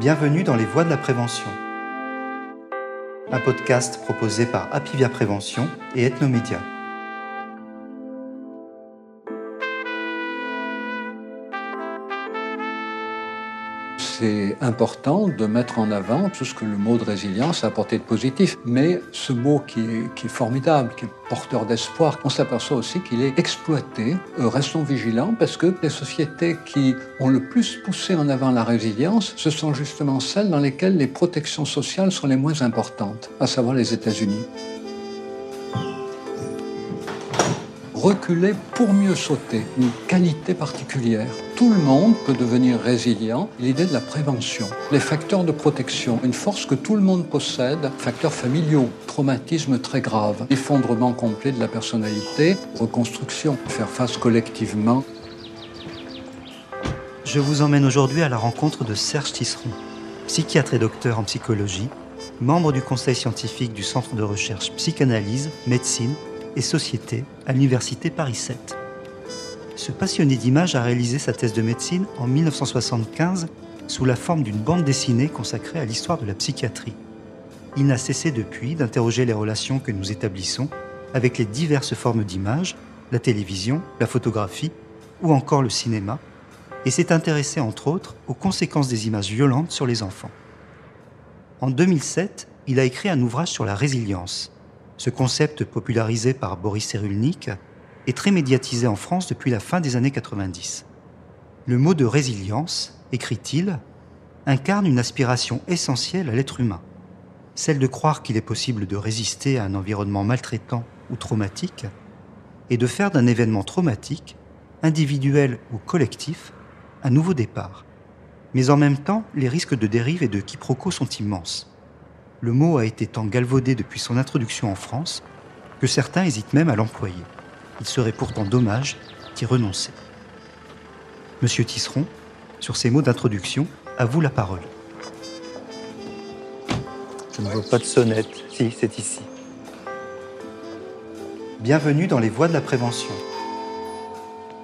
Bienvenue dans les voies de la prévention. Un podcast proposé par Apivia Prévention et Ethnomédia. C'est important de mettre en avant tout ce que le mot de résilience a apporté de positif. Mais ce mot qui est, formidable, qui est porteur d'espoir, on s'aperçoit aussi qu'il est exploité. Euh, restons vigilants parce que les sociétés qui ont le plus poussé en avant la résilience, ce sont justement celles dans lesquelles les protections sociales sont les moins importantes, à savoir les États-Unis. Reculer pour mieux sauter, une qualité particulière. Tout le monde peut devenir résilient. L'idée de la prévention, les facteurs de protection, une force que tout le monde possède, facteurs familiaux, traumatisme très grave, effondrement complet de la personnalité, reconstruction, faire face collectivement. Je vous emmène aujourd'hui à la rencontre de Serge Tisseron, psychiatre et docteur en psychologie, membre du conseil scientifique du Centre de recherche psychanalyse, médecine et société à l'Université Paris 7. Ce passionné d'images a réalisé sa thèse de médecine en 1975 sous la forme d'une bande dessinée consacrée à l'histoire de la psychiatrie. Il n'a cessé depuis d'interroger les relations que nous établissons avec les diverses formes d'images, la télévision, la photographie ou encore le cinéma, et s'est intéressé entre autres aux conséquences des images violentes sur les enfants. En 2007, il a écrit un ouvrage sur la résilience, ce concept popularisé par Boris Cyrulnik est très médiatisé en France depuis la fin des années 90. Le mot de résilience, écrit-il, incarne une aspiration essentielle à l'être humain, celle de croire qu'il est possible de résister à un environnement maltraitant ou traumatique, et de faire d'un événement traumatique, individuel ou collectif, un nouveau départ. Mais en même temps, les risques de dérive et de quiproquo sont immenses le mot a été tant galvaudé depuis son introduction en France que certains hésitent même à l'employer. Il serait pourtant dommage d'y renoncer. Monsieur Tisseron, sur ces mots d'introduction, à vous la parole. Je ne vois pas de sonnette. Si, c'est ici. Bienvenue dans les voies de la prévention.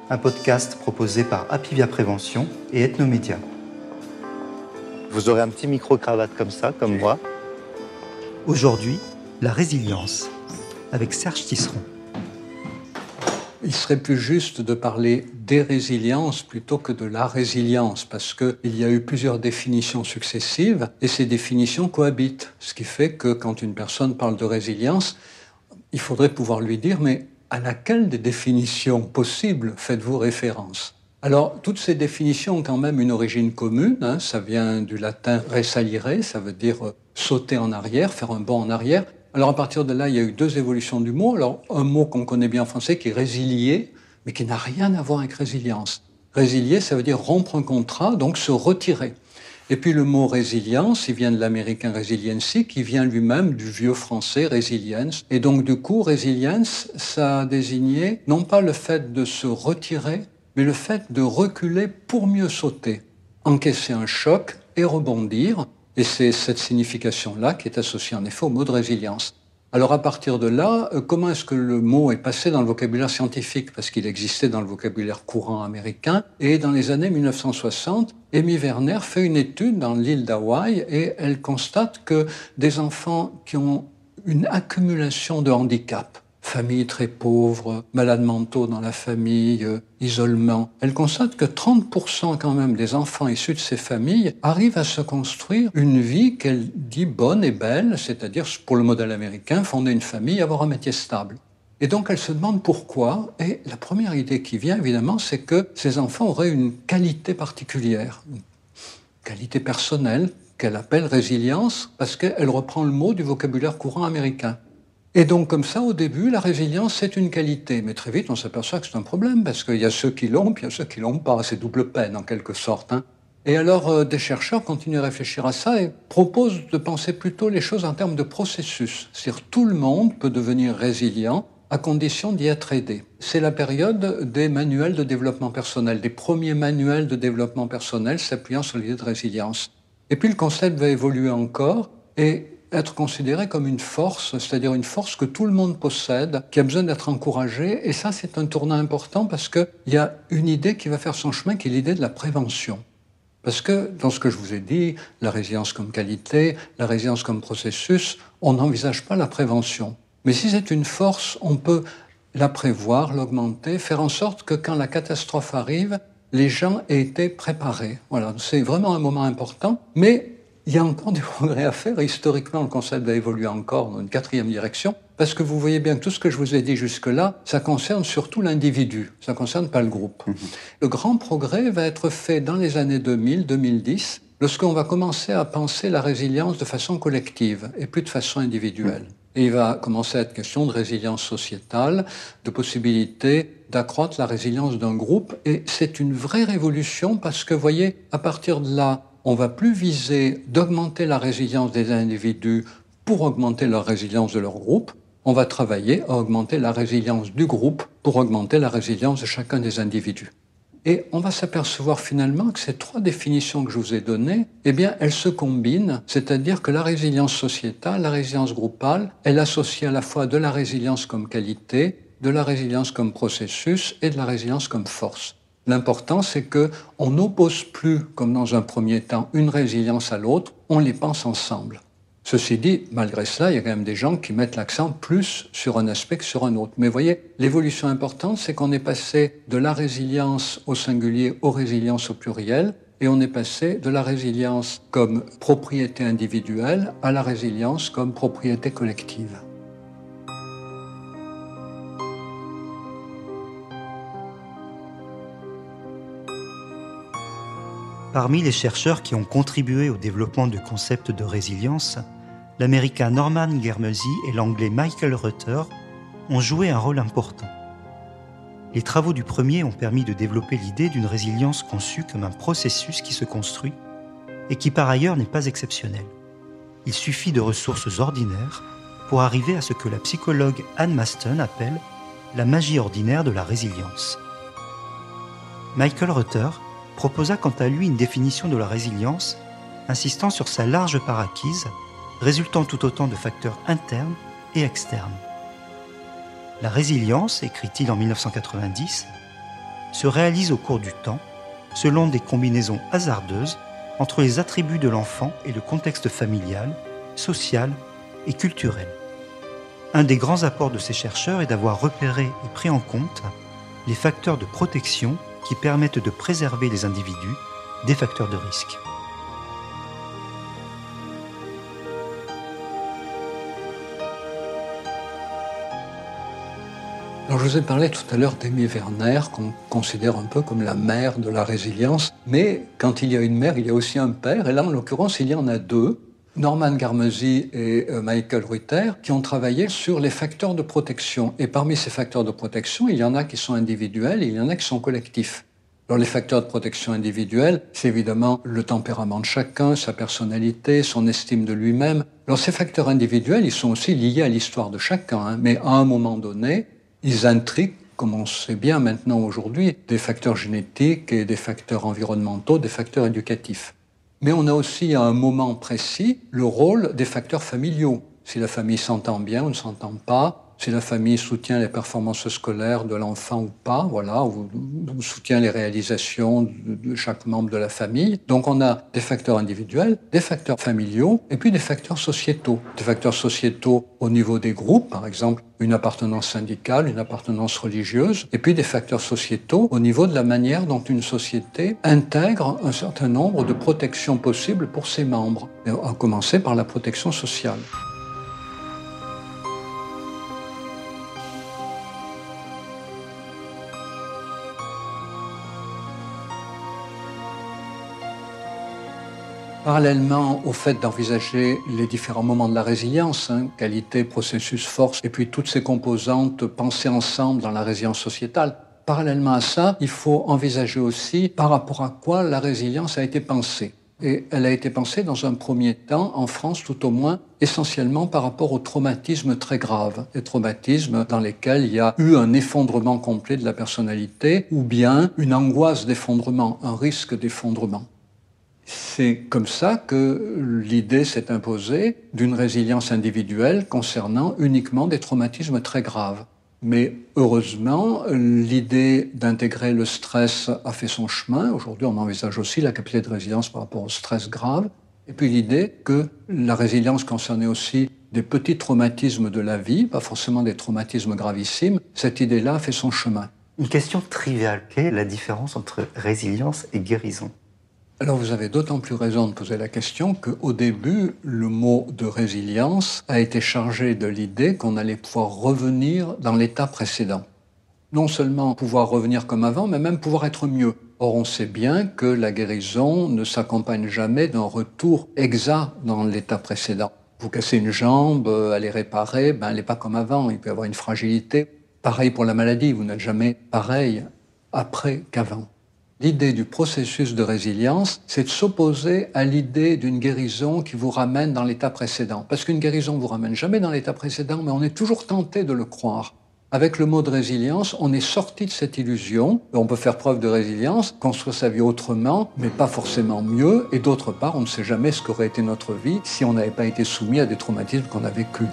Un podcast proposé par Apivia Prévention et Ethnomédia. Vous aurez un petit micro-cravate comme ça, comme moi. Aujourd'hui, la résilience, avec Serge Tisseron. Il serait plus juste de parler des résiliences plutôt que de la résilience, parce qu'il y a eu plusieurs définitions successives et ces définitions cohabitent. Ce qui fait que quand une personne parle de résilience, il faudrait pouvoir lui dire, mais à laquelle des définitions possibles faites-vous référence? Alors, toutes ces définitions ont quand même une origine commune. Hein. Ça vient du latin resalire, ça veut dire sauter en arrière, faire un bond en arrière. Alors, à partir de là, il y a eu deux évolutions du mot. Alors, un mot qu'on connaît bien en français qui est résilier, mais qui n'a rien à voir avec résilience. Résilier, ça veut dire rompre un contrat, donc se retirer. Et puis le mot résilience, il vient de l'américain resiliency, qui vient lui-même du vieux français resilience. Et donc du coup, résilience, ça a désigné non pas le fait de se retirer, mais le fait de reculer pour mieux sauter, encaisser un choc et rebondir. Et c'est cette signification-là qui est associée en effet au mot de résilience. Alors à partir de là, euh, comment est-ce que le mot est passé dans le vocabulaire scientifique? Parce qu'il existait dans le vocabulaire courant américain. Et dans les années 1960, Amy Werner fait une étude dans l'île d'Hawaï et elle constate que des enfants qui ont une accumulation de handicaps, famille très pauvre, malades mentaux dans la famille, euh, isolement. Elle constate que 30% quand même des enfants issus de ces familles arrivent à se construire une vie qu'elle dit bonne et belle, c'est-à-dire pour le modèle américain, fonder une famille, avoir un métier stable. Et donc elle se demande pourquoi, et la première idée qui vient évidemment, c'est que ces enfants auraient une qualité particulière, qualité personnelle qu'elle appelle résilience, parce qu'elle reprend le mot du vocabulaire courant américain. Et donc comme ça, au début, la résilience, c'est une qualité. Mais très vite, on s'aperçoit que c'est un problème, parce qu'il y a ceux qui l'ont, puis il y a ceux qui l'ont pas. C'est double peine, en quelque sorte. Hein. Et alors, euh, des chercheurs continuent à réfléchir à ça et proposent de penser plutôt les choses en termes de processus. C'est-à-dire tout le monde peut devenir résilient à condition d'y être aidé. C'est la période des manuels de développement personnel, des premiers manuels de développement personnel s'appuyant sur l'idée de résilience. Et puis le concept va évoluer encore et être considéré comme une force, c'est-à-dire une force que tout le monde possède, qui a besoin d'être encouragée. Et ça, c'est un tournant important parce qu'il y a une idée qui va faire son chemin, qui est l'idée de la prévention. Parce que dans ce que je vous ai dit, la résilience comme qualité, la résilience comme processus, on n'envisage pas la prévention. Mais si c'est une force, on peut la prévoir, l'augmenter, faire en sorte que quand la catastrophe arrive, les gens aient été préparés. Voilà, c'est vraiment un moment important, mais il y a encore du progrès à faire. Historiquement, le concept va évoluer encore dans une quatrième direction, parce que vous voyez bien que tout ce que je vous ai dit jusque-là, ça concerne surtout l'individu, ça ne concerne pas le groupe. Mhm. Le grand progrès va être fait dans les années 2000-2010, lorsqu'on va commencer à penser la résilience de façon collective et plus de façon individuelle. Mhm. Et il va commencer à être question de résilience sociétale, de possibilité d'accroître la résilience d'un groupe. Et c'est une vraie révolution parce que, voyez, à partir de là, on va plus viser d'augmenter la résilience des individus pour augmenter la résilience de leur groupe. On va travailler à augmenter la résilience du groupe pour augmenter la résilience de chacun des individus. Et on va s'apercevoir finalement que ces trois définitions que je vous ai données, eh bien, elles se combinent, c'est-à-dire que la résilience sociétale, la résilience groupale, elle associe à la fois de la résilience comme qualité, de la résilience comme processus et de la résilience comme force. L'important, c'est que on n'oppose plus, comme dans un premier temps, une résilience à l'autre, on les pense ensemble. Ceci dit, malgré cela, il y a quand même des gens qui mettent l'accent plus sur un aspect que sur un autre. Mais voyez, l'évolution importante, c'est qu'on est passé de la résilience au singulier aux résilience au pluriel, et on est passé de la résilience comme propriété individuelle à la résilience comme propriété collective. Parmi les chercheurs qui ont contribué au développement du concept de résilience, l'américain Norman Germesy et l'anglais Michael Rutter ont joué un rôle important. Les travaux du premier ont permis de développer l'idée d'une résilience conçue comme un processus qui se construit et qui par ailleurs n'est pas exceptionnel. Il suffit de ressources ordinaires pour arriver à ce que la psychologue Anne Maston appelle la magie ordinaire de la résilience. Michael Rutter proposa quant à lui une définition de la résilience insistant sur sa large part acquise résultant tout autant de facteurs internes et externes. La résilience, écrit-il en 1990, se réalise au cours du temps selon des combinaisons hasardeuses entre les attributs de l'enfant et le contexte familial, social et culturel. Un des grands apports de ces chercheurs est d'avoir repéré et pris en compte les facteurs de protection qui permettent de préserver les individus des facteurs de risque. Je vous ai parlé tout à l'heure d'Aimé Werner, qu'on considère un peu comme la mère de la résilience. Mais quand il y a une mère, il y a aussi un père. Et là, en l'occurrence, il y en a deux. Norman Garmesy et euh, Michael Rutter, qui ont travaillé sur les facteurs de protection. Et parmi ces facteurs de protection, il y en a qui sont individuels et il y en a qui sont collectifs. Alors les facteurs de protection individuelle, c'est évidemment le tempérament de chacun, sa personnalité, son estime de lui-même. Alors ces facteurs individuels, ils sont aussi liés à l'histoire de chacun, hein. mais à un moment donné, ils intriguent, comme on sait bien maintenant aujourd'hui, des facteurs génétiques et des facteurs environnementaux, des facteurs éducatifs. Mais on a aussi à un moment précis le rôle des facteurs familiaux. Si la famille s'entend bien ou ne s'entend pas, si la famille soutient les performances scolaires de l'enfant ou pas, voilà, ou, soutient les réalisations de, chaque membre de la famille. Donc on a des facteurs individuels, des facteurs familiaux, et puis des facteurs sociétaux. Des facteurs sociétaux au niveau des groupes, par exemple une appartenance syndicale, une appartenance religieuse, et puis des facteurs sociétaux au niveau de la manière dont une société intègre un certain nombre de protections possibles pour ses membres, à commencer par la protection sociale. Parallèlement au fait d'envisager les différents moments de la résilience, hein, qualité, processus, force, et puis toutes ces composantes pensées ensemble dans la résilience sociétale, parallèlement à ça, il faut envisager aussi par rapport à quoi la résilience a été pensée. Et elle a été pensée dans un premier temps, en France tout au moins, essentiellement par rapport aux traumatismes très graves, des traumatismes dans lesquels il y a eu un effondrement complet de la personnalité ou bien une angoisse d'effondrement, un risque d'effondrement. C'est comme ça que l'idée s'est imposée d'une résilience individuelle concernant uniquement des traumatismes très graves. Mais heureusement, l'idée d'intégrer le stress a fait son chemin. Aujourd'hui, on envisage aussi la capacité de résilience par rapport au stress grave. Et puis l'idée que la résilience concernait aussi des petits traumatismes de la vie, pas forcément des traumatismes gravissimes. Cette idée-là a fait son chemin. Une question triviale. Quelle est la différence entre résilience et guérison? Alors vous avez d'autant plus raison de poser la question qu'au début, le mot de résilience a été chargé de l'idée qu'on allait pouvoir revenir dans l'état précédent. Non seulement pouvoir revenir comme avant, mais même pouvoir être mieux. Or, on sait bien que la guérison ne s'accompagne jamais d'un retour exact dans l'état précédent. Vous cassez une jambe, elle est réparée, ben, elle n'est pas comme avant, il peut y avoir une fragilité. Pareil pour la maladie, vous n'êtes jamais pareil après qu'avant. L'idée du processus de résilience, c'est de s'opposer à l'idée d'une guérison qui vous ramène dans l'état précédent. Parce qu'une guérison ne vous ramène jamais dans l'état précédent, mais on est toujours tenté de le croire. Avec le mot de résilience, on est sorti de cette illusion. On peut faire preuve de résilience, construire sa vie autrement, mais pas forcément mieux. Et d'autre part, on ne sait jamais ce qu'aurait été notre vie si on n'avait pas été soumis à des traumatismes qu'on a vécus.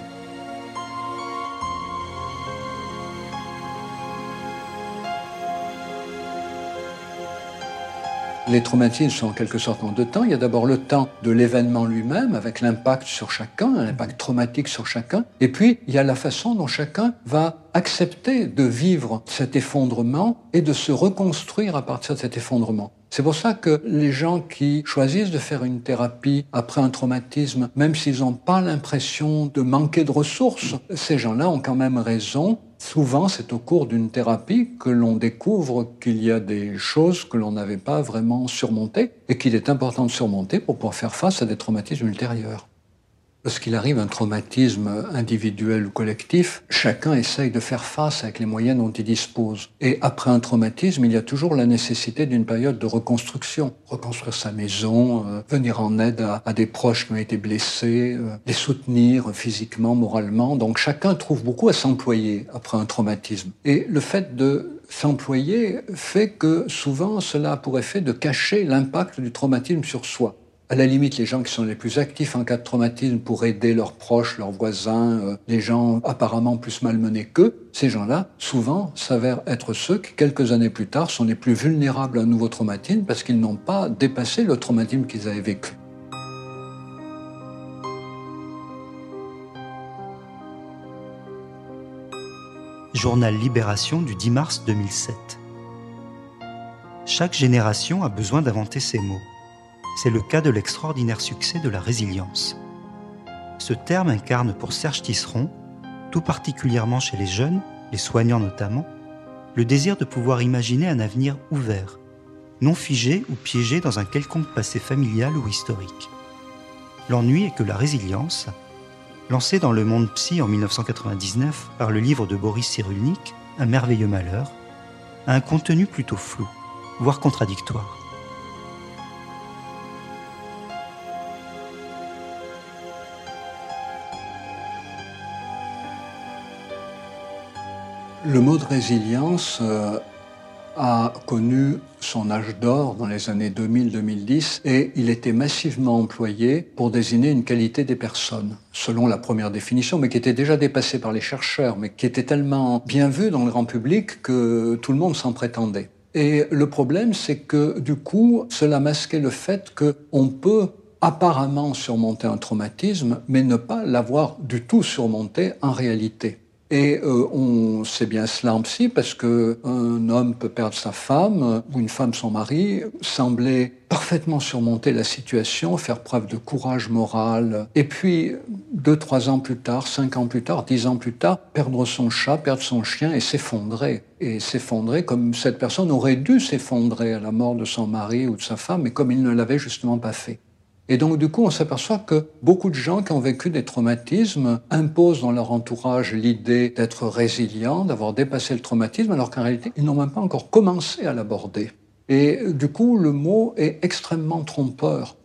Les traumatismes sont en quelque sorte en deux temps. Il y a d'abord le temps de l'événement lui-même, avec l'impact sur chacun, l'impact traumatique sur chacun. Et puis, il y a la façon dont chacun va accepter de vivre cet effondrement et de se reconstruire à partir de cet effondrement. C'est pour ça que les gens qui choisissent de faire une thérapie après un traumatisme, même s'ils n'ont pas l'impression de manquer de ressources, ces gens-là ont quand même raison Souvent, c'est au cours d'une thérapie que l'on découvre qu'il y a des choses que l'on n'avait pas vraiment surmontées et qu'il est important de surmonter pour pouvoir faire face à des traumatismes ultérieurs. Lorsqu'il arrive un traumatisme individuel ou collectif, chacun essaye de faire face avec les moyens dont il dispose. Et après un traumatisme, il y a toujours la nécessité d'une période de reconstruction. Reconstruire sa maison, euh, venir en aide à, des proches qui ont été blessés, euh, les soutenir physiquement, moralement. Donc chacun trouve beaucoup à s'employer après un traumatisme. Et le fait de s'employer fait que souvent cela a pour effet de cacher l'impact du traumatisme sur soi. À la limite, les gens qui sont les plus actifs en cas de traumatisme pour aider leurs proches, leurs voisins, euh, les gens apparemment plus malmenés qu'eux, ces gens-là, souvent, s'avèrent être ceux qui, quelques années plus tard, sont les plus vulnérables à un nouveau traumatisme parce qu'ils n'ont pas dépassé le traumatisme qu'ils avaient vécu. Journal Libération du 10 mars 2007. Chaque génération a besoin d'inventer ses mots c'est le cas de l'extraordinaire succès de la résilience. Ce terme incarne pour Serge Tisseron, tout particulièrement chez les jeunes, les soignants notamment, le désir de pouvoir imaginer un avenir ouvert, non figé ou piégé dans un quelconque passé familial ou historique. L'ennui est que la résilience, lancée dans le monde psy en 1999 par le livre de Boris Cyrulnik, Un merveilleux malheur, a un contenu plutôt flou, voire contradictoire. Le mot de résilience euh, a connu son âge d'or dans les années 2000-2010 et il était massivement employé pour désigner une qualité des personnes, selon la première définition, mais qui était déjà dépassée par les chercheurs, mais qui était tellement bien vu dans le grand public que tout le monde s'en prétendait. Et le problème, c'est que du coup, cela masquait le fait qu'on peut apparemment surmonter un traumatisme, mais ne pas l'avoir du tout surmonté en réalité. Et euh, on sait bien cela en psy parce que un homme peut perdre sa femme ou une femme son mari, sembler parfaitement surmonter la situation, faire preuve de courage moral, et puis deux, trois ans plus tard, cinq ans plus tard, dix ans plus tard, perdre son chat, perdre son chien et s'effondrer. Et s'effondrer comme cette personne aurait dû s'effondrer à la mort de son mari ou de sa femme, mais comme il ne l'avait justement pas fait. Et donc, du coup, on s'aperçoit que beaucoup de gens qui ont vécu des traumatismes imposent dans leur entourage l'idée d'être résilient, d'avoir dépassé le traumatisme, alors qu'en réalité, ils n'ont même pas encore commencé à l'aborder. Et du coup, le mot est extrêmement trompeur.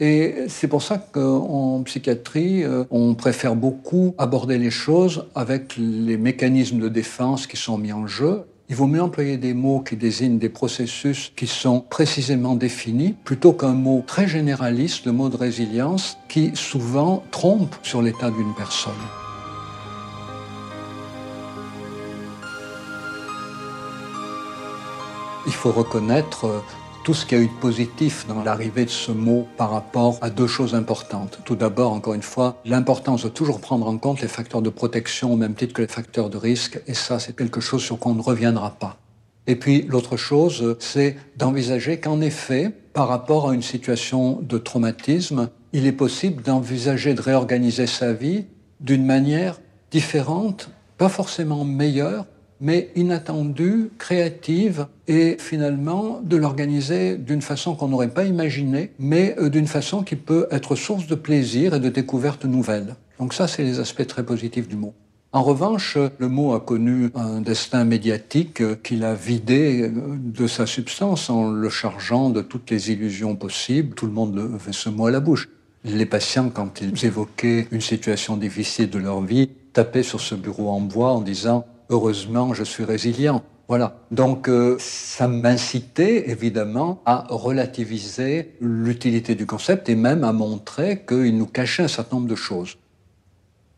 Et c'est pour ça qu'en psychiatrie, euh, on préfère beaucoup aborder les choses avec les mécanismes de défense qui sont mis en jeu il vaut mieux employer des mots qui désignent des processus qui sont précisément définis plutôt qu'un mot très généraliste, le mot de résilience, qui souvent trompe sur l'état d'une personne. Il faut reconnaître euh, tout ce qu'il y a eu de positif dans l'arrivée de ce mot par rapport à deux choses importantes. Tout d'abord, encore une fois, l'importance de toujours prendre en compte les facteurs de protection au même titre que les facteurs de risque, et ça, c'est quelque chose sur quoi on ne reviendra pas. Et puis l'autre chose, c'est d'envisager qu'en effet, par rapport à une situation de traumatisme, il est possible d'envisager de réorganiser sa vie d'une manière différente, pas forcément meilleure, mais inattendue, créative, et finalement de l'organiser d'une façon qu'on n'aurait pas imaginée, mais euh, d'une façon qui peut être source de plaisir et de découvertes nouvelles. Donc ça, c'est les aspects très positifs du mot. En revanche, le mot a connu un destin médiatique qu'il a vidé euh, de sa substance en le chargeant de toutes les illusions possibles. Tout le monde avait ce mot à la bouche. Les patients, quand ils évoquaient une situation difficile de leur vie, tapaient sur ce bureau en bois en disant heureusement, je suis résilient. Voilà. Donc, euh, ça m'incitait évidemment à relativiser l'utilité du concept et même à montrer qu'il nous cachait un certain nombre de choses.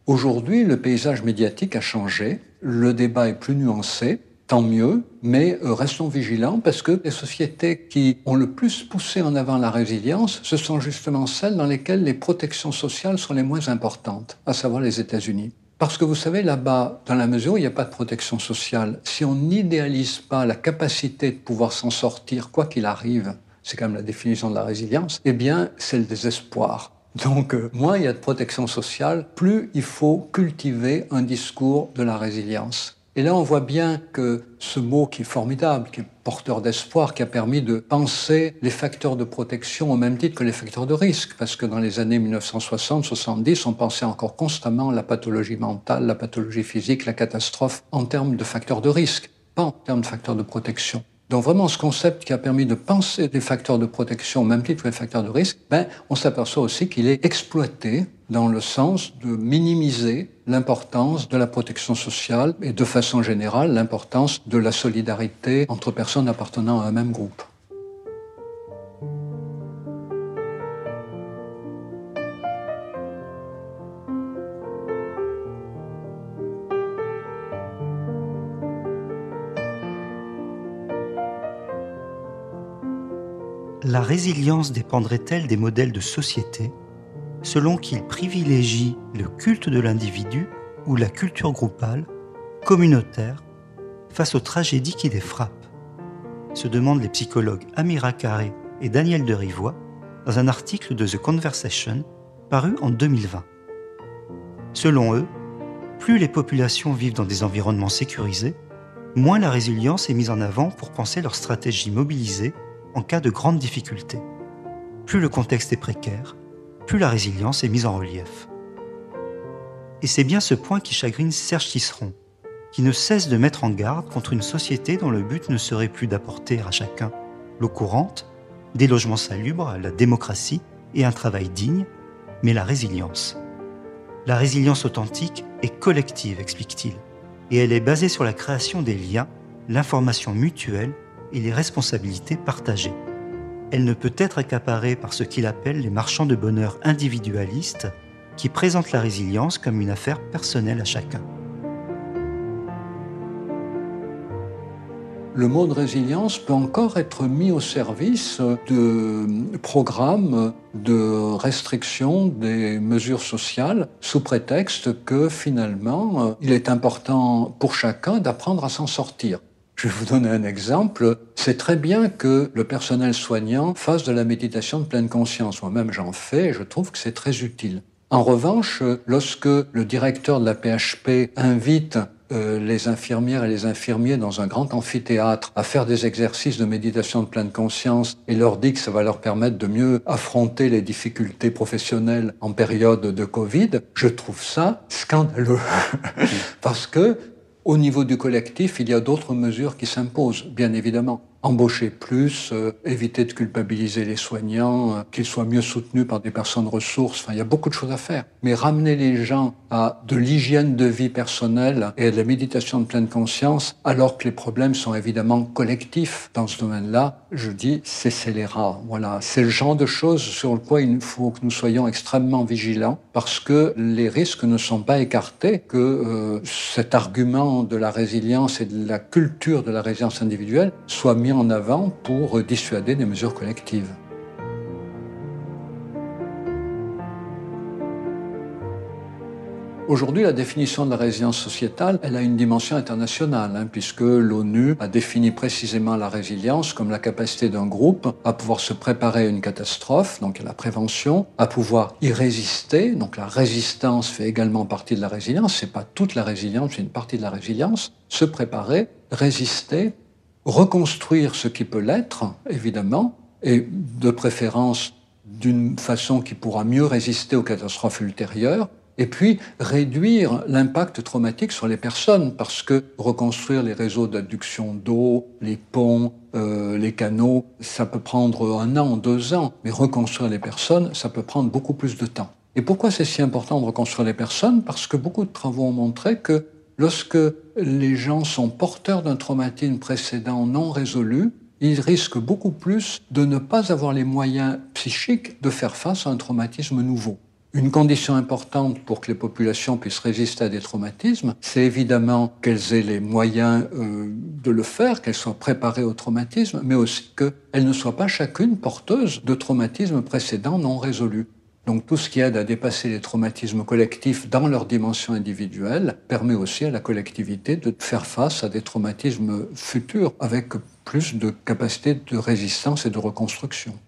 Aujourd'hui, le paysage médiatique a changé, le débat est plus nuancé, tant mieux, mais euh, restons vigilants parce que les sociétés qui ont le plus poussé en avant la résilience, ce sont justement celles dans lesquelles les protections sociales sont les moins importantes, à savoir les États-Unis. Parce que vous savez, là-bas, dans la mesure où il n'y a pas de protection sociale, si on n'idéalise pas la capacité de pouvoir s'en sortir, quoi qu'il arrive, c'est quand même la définition de la résilience, eh bien, c'est le désespoir. Donc, euh, moins il y a de protection sociale, plus il faut cultiver un discours de la résilience. Et là, on voit bien que ce mot qui est formidable, qui est porteur d'espoir, qui a permis de penser les facteurs de protection au même titre que les facteurs de risque, parce que dans les années 1960-70, on pensait encore constamment la pathologie mentale, la pathologie physique, la catastrophe en termes de facteurs de risque, pas en termes de facteurs de protection. Donc vraiment, ce concept qui a permis de penser les facteurs de protection au même titre que les facteurs de risque, ben, on s'aperçoit aussi qu'il est exploité dans le sens de minimiser l'importance de la protection sociale et de façon générale l'importance de la solidarité entre personnes appartenant à un même groupe. La résilience dépendrait-elle des modèles de société? Selon qu'ils privilégient le culte de l'individu ou la culture groupale, communautaire, face aux tragédies qui les frappent se demandent les psychologues Amira Carré et Daniel Derivois dans un article de The Conversation paru en 2020. Selon eux, plus les populations vivent dans des environnements sécurisés, moins la résilience est mise en avant pour penser leur stratégie mobilisée en cas de grandes difficultés. Plus le contexte est précaire, plus la résilience est mise en relief. Et c'est bien ce point qui chagrine Serge Tisseron, qui ne cesse de mettre en garde contre une société dont le but ne serait plus d'apporter à chacun l'eau courante, des logements salubres, la démocratie et un travail digne, mais la résilience. La résilience authentique est collective, explique-t-il, et elle est basée sur la création des liens, l'information mutuelle et les responsabilités partagées. Elle ne peut être accaparée par ce qu'il appelle les marchands de bonheur individualistes qui présentent la résilience comme une affaire personnelle à chacun. le mot de résilience peut encore être mis au service de programmes de restriction des mesures sociales sous prétexte que finalement il est important pour chacun d'apprendre à s'en sortir. Je vais vous donner un exemple. C'est très bien que le personnel soignant fasse de la méditation de pleine conscience. Moi-même, j'en fais et je trouve que c'est très utile. En revanche, lorsque le directeur de la PHP invite euh, les infirmières et les infirmiers dans un grand amphithéâtre à faire des exercices de méditation de pleine conscience et leur dit que ça va leur permettre de mieux affronter les difficultés professionnelles en période de Covid, je trouve ça scandaleux. Parce que au niveau du collectif, il y a d'autres mesures qui s'imposent, bien évidemment embaucher plus, euh, éviter de culpabiliser les soignants, euh, qu'ils soient mieux soutenus par des personnes ressources. Enfin, il y a beaucoup de choses à faire. Mais ramener les gens à de l'hygiène de vie personnelle et à de la méditation de pleine conscience, alors que les problèmes sont évidemment collectifs dans ce domaine-là, je dis, c'est scélérat. Voilà. C'est le genre de choses sur le quoi il faut que nous soyons extrêmement vigilants parce que les risques ne sont pas écartés, que euh, cet argument de la résilience et de la culture de la résilience individuelle soit mis en avant pour dissuader des mesures collectives. Aujourd'hui, la définition de la résilience sociétale, elle a une dimension internationale, hein, puisque l'ONU a défini précisément la résilience comme la capacité d'un groupe à pouvoir se préparer à une catastrophe, donc à la prévention, à pouvoir y résister. Donc la résistance fait également partie de la résilience. C'est pas toute la résilience, c'est une partie de la résilience. Se préparer, résister, reconstruire ce qui peut l'être, évidemment, et de préférence d'une façon qui pourra mieux résister aux catastrophes ultérieures, et puis réduire l'impact traumatique sur les personnes, parce que reconstruire les réseaux d'adduction d'eau, les ponts, euh, les canaux, ça peut prendre un an, deux ans, mais reconstruire les personnes, ça peut prendre beaucoup plus de temps. Et pourquoi c'est si important de reconstruire les personnes? Parce que beaucoup de travaux ont montré que lorsque les gens sont porteurs d'un traumatisme précédent non résolu, ils risquent beaucoup plus de ne pas avoir les moyens psychiques de faire face à un traumatisme nouveau. Une condition importante pour que les populations puissent résister à des traumatismes, c'est évidemment qu'elles aient les moyens euh, de le faire, qu'elles soient préparées au traumatisme, mais aussi qu'elles ne soient pas chacune porteuses de traumatismes précédents non résolus. Donc tout ce qui aide à dépasser les traumatismes collectifs dans leur dimension individuelle permet aussi à la collectivité de faire face à des traumatismes futurs avec plus de capacité de résistance et de reconstruction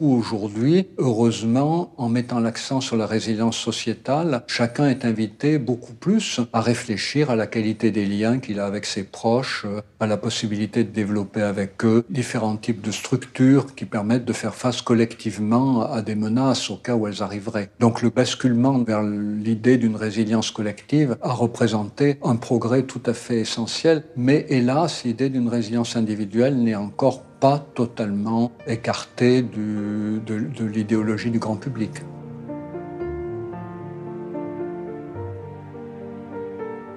où aujourd'hui, heureusement, en mettant l'accent sur la résilience sociétale, chacun est invité beaucoup plus à réfléchir à la qualité des liens qu'il a avec ses proches, à la possibilité de développer avec eux différents types de structures qui permettent de faire face collectivement à des menaces au cas où elles arriveraient. Donc le basculement vers l'idée d'une résilience collective a représenté un progrès tout à fait essentiel, mais hélas, l'idée d'une résilience individuelle n'est encore pas totalement écarté de, de l'idéologie du grand public.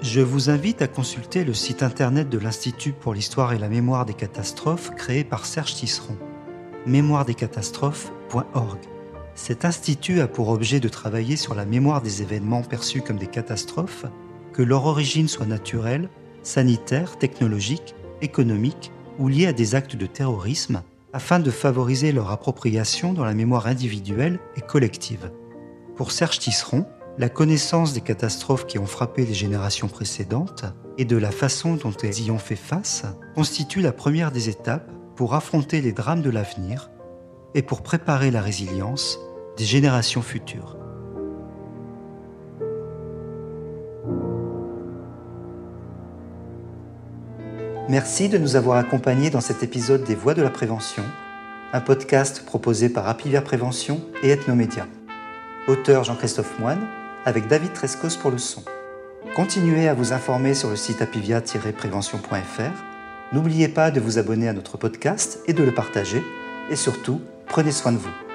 Je vous invite à consulter le site internet de l'Institut pour l'histoire et la mémoire des catastrophes créé par Serge Tisseron, mémoiredescatastrophes.org. Cet institut a pour objet de travailler sur la mémoire des événements perçus comme des catastrophes, que leur origine soit naturelle, sanitaire, technologique, économique ou liés à des actes de terrorisme afin de favoriser leur appropriation dans la mémoire individuelle et collective. Pour Serge Tisseron, la connaissance des catastrophes qui ont frappé les générations précédentes et de la façon dont elles y ont fait face constitue la première des étapes pour affronter les drames de l'avenir et pour préparer la résilience des générations futures. Merci de nous avoir accompagnés dans cet épisode des Voix de la Prévention, un podcast proposé par Apivia Prévention et Ethnomédia. Auteur Jean-Christophe Moine, avec David Trescos pour le son. Continuez à vous informer sur le site apivia-prévention.fr. N'oubliez pas de vous abonner à notre podcast et de le partager. Et surtout, prenez soin de vous.